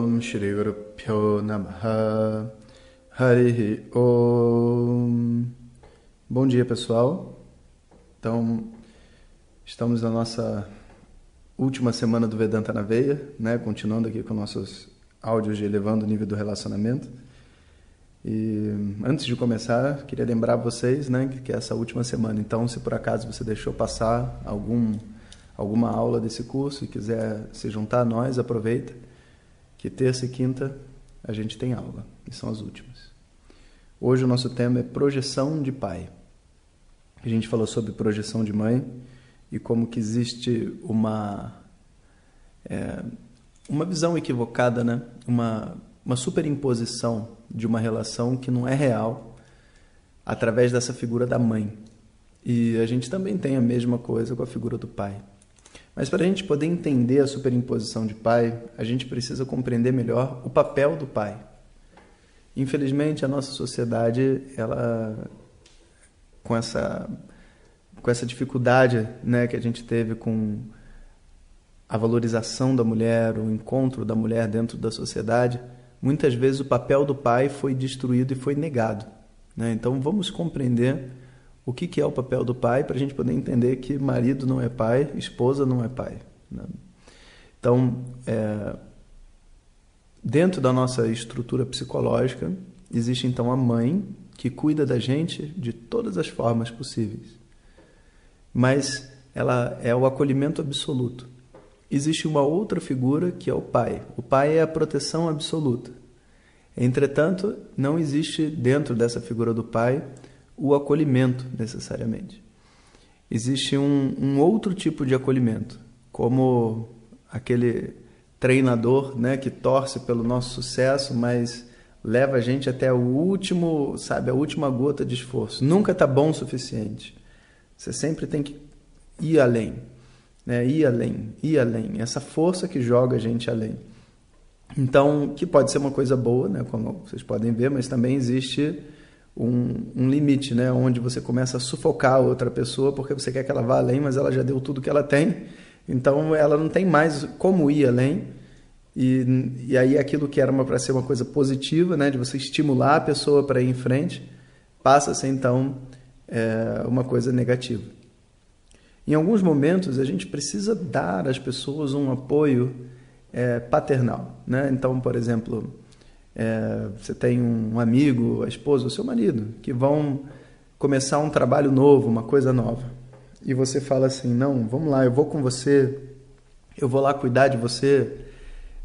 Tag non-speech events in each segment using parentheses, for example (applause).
Om Shri Guru Pyo Namaha Om Bom dia pessoal. Então estamos na nossa última semana do Vedanta na Veia né? Continuando aqui com nossos áudios de elevando o nível do relacionamento. E antes de começar, queria lembrar vocês né, que é essa última semana. Então, se por acaso você deixou passar algum, alguma aula desse curso e quiser se juntar a nós, aproveita que terça e quinta a gente tem aula, e são as últimas. Hoje o nosso tema é projeção de pai. A gente falou sobre projeção de mãe e como que existe uma é, uma visão equivocada, né? Uma uma superimposição de uma relação que não é real através dessa figura da mãe. E a gente também tem a mesma coisa com a figura do pai. Mas para a gente poder entender a superimposição de pai, a gente precisa compreender melhor o papel do pai. Infelizmente, a nossa sociedade, ela com essa com essa dificuldade, né, que a gente teve com a valorização da mulher, o encontro da mulher dentro da sociedade, muitas vezes o papel do pai foi destruído e foi negado. Né? Então, vamos compreender o que, que é o papel do pai para a gente poder entender que marido não é pai, esposa não é pai. Né? Então, é, dentro da nossa estrutura psicológica, existe então a mãe que cuida da gente de todas as formas possíveis. Mas ela é o acolhimento absoluto. Existe uma outra figura que é o pai. O pai é a proteção absoluta. Entretanto, não existe dentro dessa figura do pai o acolhimento necessariamente. Existe um, um outro tipo de acolhimento, como aquele treinador né, que torce pelo nosso sucesso, mas leva a gente até o último, sabe, a última gota de esforço. Nunca está bom o suficiente. Você sempre tem que ir além, né? ir além, ir além. Essa força que joga a gente além. Então, que pode ser uma coisa boa, né? como vocês podem ver, mas também existe um, um, limite, né? onde você começa a sufocar a outra pessoa porque você quer que ela vá além, mas ela já deu tudo que ela tem, então ela não tem mais como ir além. E, e aí aquilo que era para ser uma coisa positiva, né? de você estimular a pessoa para ir em frente, passa a ser então é, uma coisa negativa. Em alguns momentos a gente precisa dar às pessoas um apoio é, paternal. Né? Então, por exemplo, é, você tem um amigo, a esposa, o seu marido, que vão começar um trabalho novo, uma coisa nova. E você fala assim: não, vamos lá, eu vou com você, eu vou lá cuidar de você,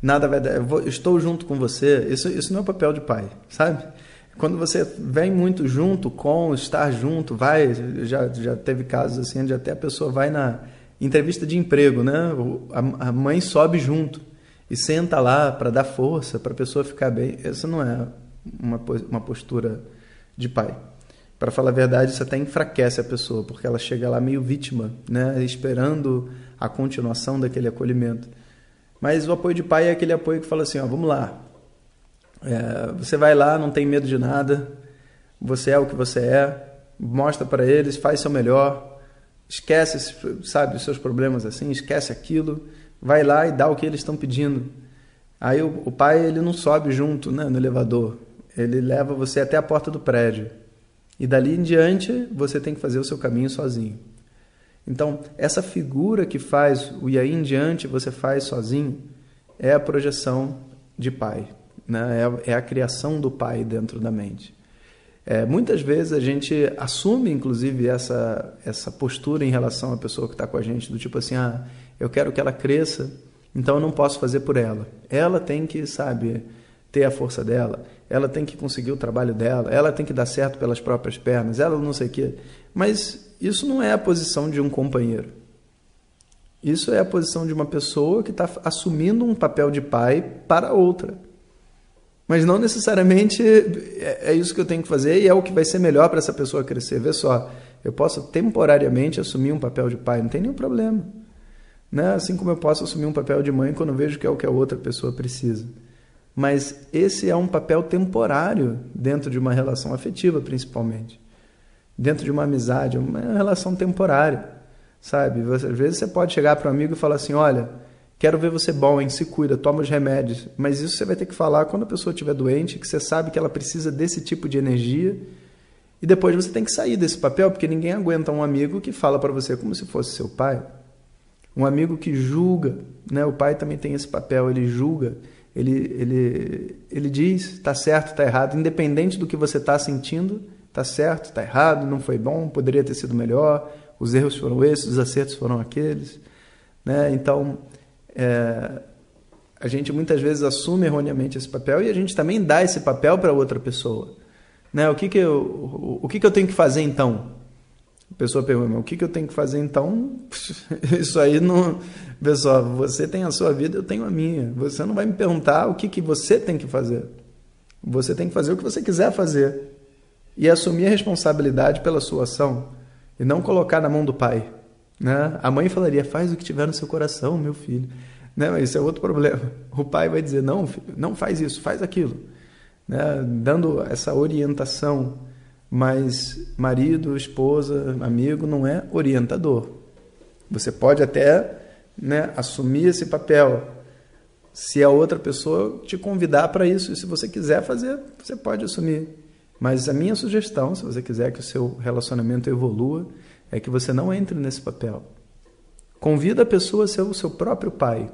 nada vai dar, eu vou, estou junto com você. Isso, isso não é papel de pai, sabe? Quando você vem muito junto com, estar junto, vai, já, já teve casos assim, onde até a pessoa vai na entrevista de emprego, né? A, a mãe sobe junto e senta lá para dar força para a pessoa ficar bem. Isso não é uma, uma postura de pai. Para falar a verdade, isso até enfraquece a pessoa, porque ela chega lá meio vítima, né, esperando a continuação daquele acolhimento. Mas o apoio de pai é aquele apoio que fala assim: ó, vamos lá, é, você vai lá, não tem medo de nada, você é o que você é, mostra para eles, faz seu melhor, esquece, sabe, os seus problemas assim, esquece aquilo vai lá e dá o que eles estão pedindo. Aí o, o pai ele não sobe junto né, no elevador, ele leva você até a porta do prédio. E dali em diante você tem que fazer o seu caminho sozinho. Então, essa figura que faz o e aí em diante você faz sozinho é a projeção de pai, né? é, é a criação do pai dentro da mente. É, muitas vezes a gente assume, inclusive, essa, essa postura em relação à pessoa que está com a gente, do tipo assim, ah, eu quero que ela cresça, então eu não posso fazer por ela. Ela tem que, sabe, ter a força dela, ela tem que conseguir o trabalho dela, ela tem que dar certo pelas próprias pernas, ela não sei o quê. Mas isso não é a posição de um companheiro. Isso é a posição de uma pessoa que está assumindo um papel de pai para outra. Mas não necessariamente é, é isso que eu tenho que fazer e é o que vai ser melhor para essa pessoa crescer. Vê só, eu posso temporariamente assumir um papel de pai, não tem nenhum problema. Né? Assim como eu posso assumir um papel de mãe quando vejo que é o que a outra pessoa precisa. Mas esse é um papel temporário dentro de uma relação afetiva, principalmente. Dentro de uma amizade, uma relação temporária, sabe? Às vezes você pode chegar para um amigo e falar assim: olha, quero ver você bom, hein? Se cuida, toma os remédios. Mas isso você vai ter que falar quando a pessoa estiver doente, que você sabe que ela precisa desse tipo de energia. E depois você tem que sair desse papel, porque ninguém aguenta um amigo que fala para você como se fosse seu pai. Um amigo que julga, né? O pai também tem esse papel, ele julga, ele, ele, ele diz, está certo, está errado, independente do que você está sentindo, está certo, está errado, não foi bom, poderia ter sido melhor, os erros foram esses, os acertos foram aqueles, né? Então, é, a gente muitas vezes assume erroneamente esse papel e a gente também dá esse papel para outra pessoa, né? O que que eu, o, o que que eu tenho que fazer então? A pessoa pergunta, o que, que eu tenho que fazer então? (laughs) Isso aí não. Pessoal, você tem a sua vida, eu tenho a minha. Você não vai me perguntar o que, que você tem que fazer. Você tem que fazer o que você quiser fazer. E assumir a responsabilidade pela sua ação. E não colocar na mão do pai. Né? A mãe falaria, faz o que tiver no seu coração, meu filho. Né? Mas isso é outro problema. (laughs) O pai vai dizer, não, filho, não faz isso, faz aquilo. Né? Dando essa orientação mas marido, esposa, amigo não é orientador. Você pode até né, assumir esse papel se a outra pessoa te convidar para isso. E se você quiser fazer, você pode assumir. Mas a minha sugestão, se você quiser que o seu relacionamento evolua, é que você não entre nesse papel. Convida a pessoa a ser o seu próprio pai.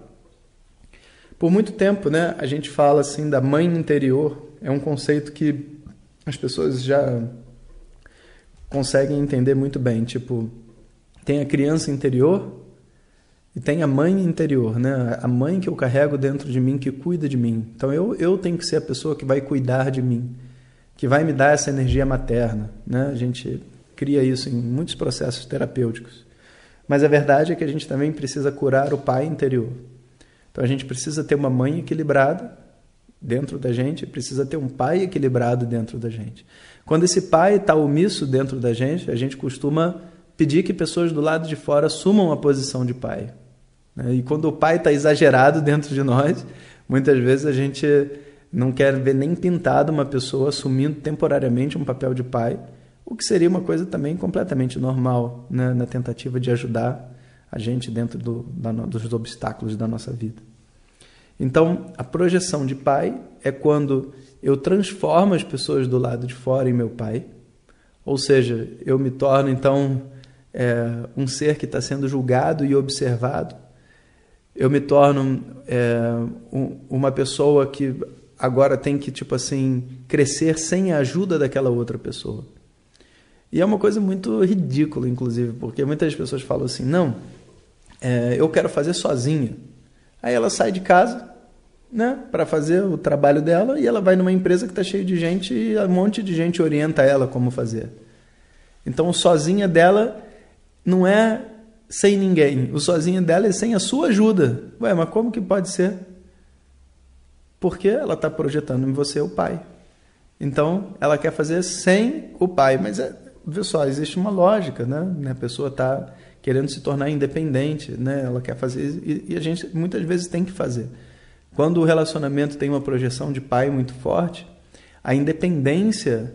Por muito tempo, né, a gente fala assim da mãe interior. É um conceito que as pessoas já conseguem entender muito bem. Tipo, tem a criança interior e tem a mãe interior, né? A mãe que eu carrego dentro de mim, que cuida de mim. Então eu, eu tenho que ser a pessoa que vai cuidar de mim, que vai me dar essa energia materna, né? A gente cria isso em muitos processos terapêuticos. Mas a verdade é que a gente também precisa curar o pai interior. Então a gente precisa ter uma mãe equilibrada dentro da gente, precisa ter um pai equilibrado dentro da gente. Quando esse pai está omisso dentro da gente, a gente costuma pedir que pessoas do lado de fora assumam a posição de pai. Né? E quando o pai está exagerado (laughs) dentro de nós, muitas vezes a gente não quer ver nem pintado uma pessoa assumindo temporariamente um papel de pai, o que seria uma coisa também completamente normal né? na tentativa de ajudar a gente dentro do, da, dos obstáculos da nossa vida. Então, a projeção de pai é quando eu transformo as pessoas do lado de fora em meu pai, ou seja, eu me torno então é, um ser que está sendo julgado e observado. Eu me torno é, um, uma pessoa que agora tem que tipo assim crescer sem a ajuda daquela outra pessoa. E é uma coisa muito ridícula, inclusive, porque muitas pessoas falam assim: não, é, eu quero fazer sozinha. Aí ela sai de casa, né, para fazer o trabalho dela e ela vai numa empresa que está cheia de gente e um monte de gente orienta ela como fazer. Então, sozinha dela não é sem ninguém. O sozinha dela é sem a sua ajuda. Ué, mas como que pode ser? Porque ela está projetando em você o pai. Então, ela quer fazer sem o pai. Mas, é, vê só, existe uma lógica, né? A pessoa está querendo se tornar independente, né? Ela quer fazer e, a gente muitas vezes tem que fazer. Quando o relacionamento tem uma projeção de pai muito forte, a independência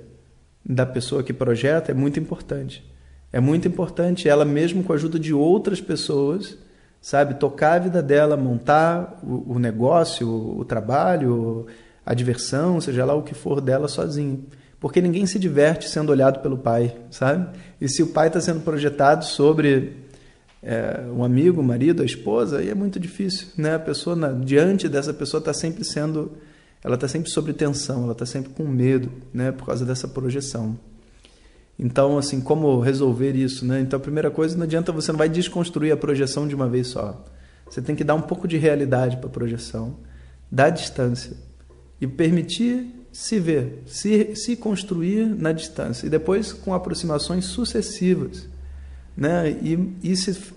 da pessoa que projeta é muito importante. É muito importante ela mesmo com a ajuda de outras pessoas, sabe, tocar a vida dela, montar o, o negócio, o, o trabalho, a diversão, seja lá o que for dela sozinho. Porque ninguém se diverte sendo olhado pelo pai, sabe? E se o pai está sendo projetado sobre é, um amigo, o marido, a esposa, aí é muito difícil, né? A pessoa na, diante dessa pessoa está sempre sendo, ela está sempre sob tensão, ela está sempre com medo, né? Por causa dessa projeção. Então, assim, como resolver isso, né? Então, a primeira coisa, não adianta você não vai desconstruir a projeção de uma vez só. Você tem que dar um pouco de realidade para a projeção, dar distância e permitir se ver, se, se construir na distância e depois com aproximações sucessivas né? E, e se,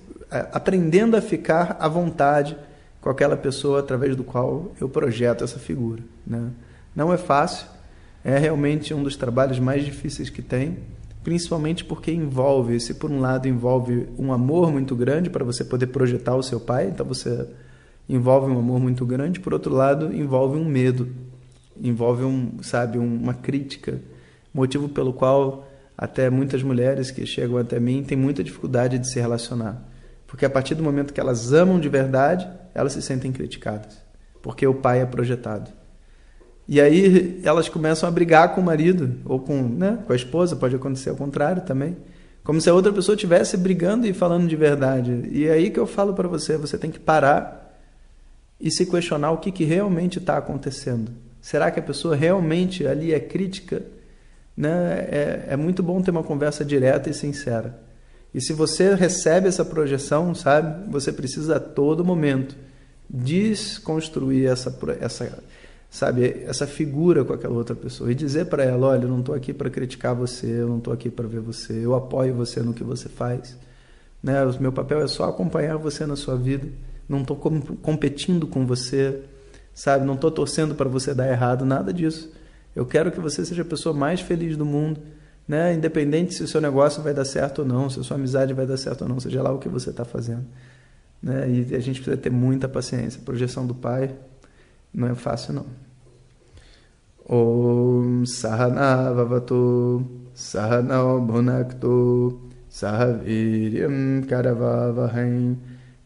aprendendo a ficar à vontade com aquela pessoa através do qual eu projeto essa figura, né? Não é fácil, é realmente um dos trabalhos mais difíceis que tem, principalmente porque envolve, se por um lado envolve um amor muito grande para você poder projetar o seu pai, então você envolve um amor muito grande, por outro lado envolve um medo, envolve um, sabe, uma crítica, motivo pelo qual até muitas mulheres que chegam até mim têm muita dificuldade de se relacionar. Porque a partir do momento que elas amam de verdade, elas se sentem criticadas. Porque o pai é projetado. E aí elas começam a brigar com o marido, ou com, né, com a esposa, pode acontecer ao contrário também. Como se a outra pessoa estivesse brigando e falando de verdade. E é aí que eu falo para você, você tem que parar e se questionar o que, que realmente está acontecendo. Será que a pessoa realmente ali é crítica né, é, é muito bom ter uma conversa direta e sincera. E se você recebe essa projeção, sabe, você precisa a todo momento desconstruir essa, essa, sabe, essa figura com aquela outra pessoa e dizer para ela, olha, eu não estou aqui para criticar você, eu não estou aqui para ver você, eu apoio você no que você faz. Né? O meu papel é só acompanhar você na sua vida, não estou competindo com você, sabe, não estou torcendo para você dar errado, nada disso. Eu quero que você seja a pessoa mais feliz do mundo, né? Independente se o seu negócio vai dar certo ou não, se a sua amizade vai dar certo ou não, seja lá o que você está fazendo. Né? E a gente precisa ter muita paciência. Projeção do Pai não é fácil, não. Om Sahana Vavatu Sahaviryam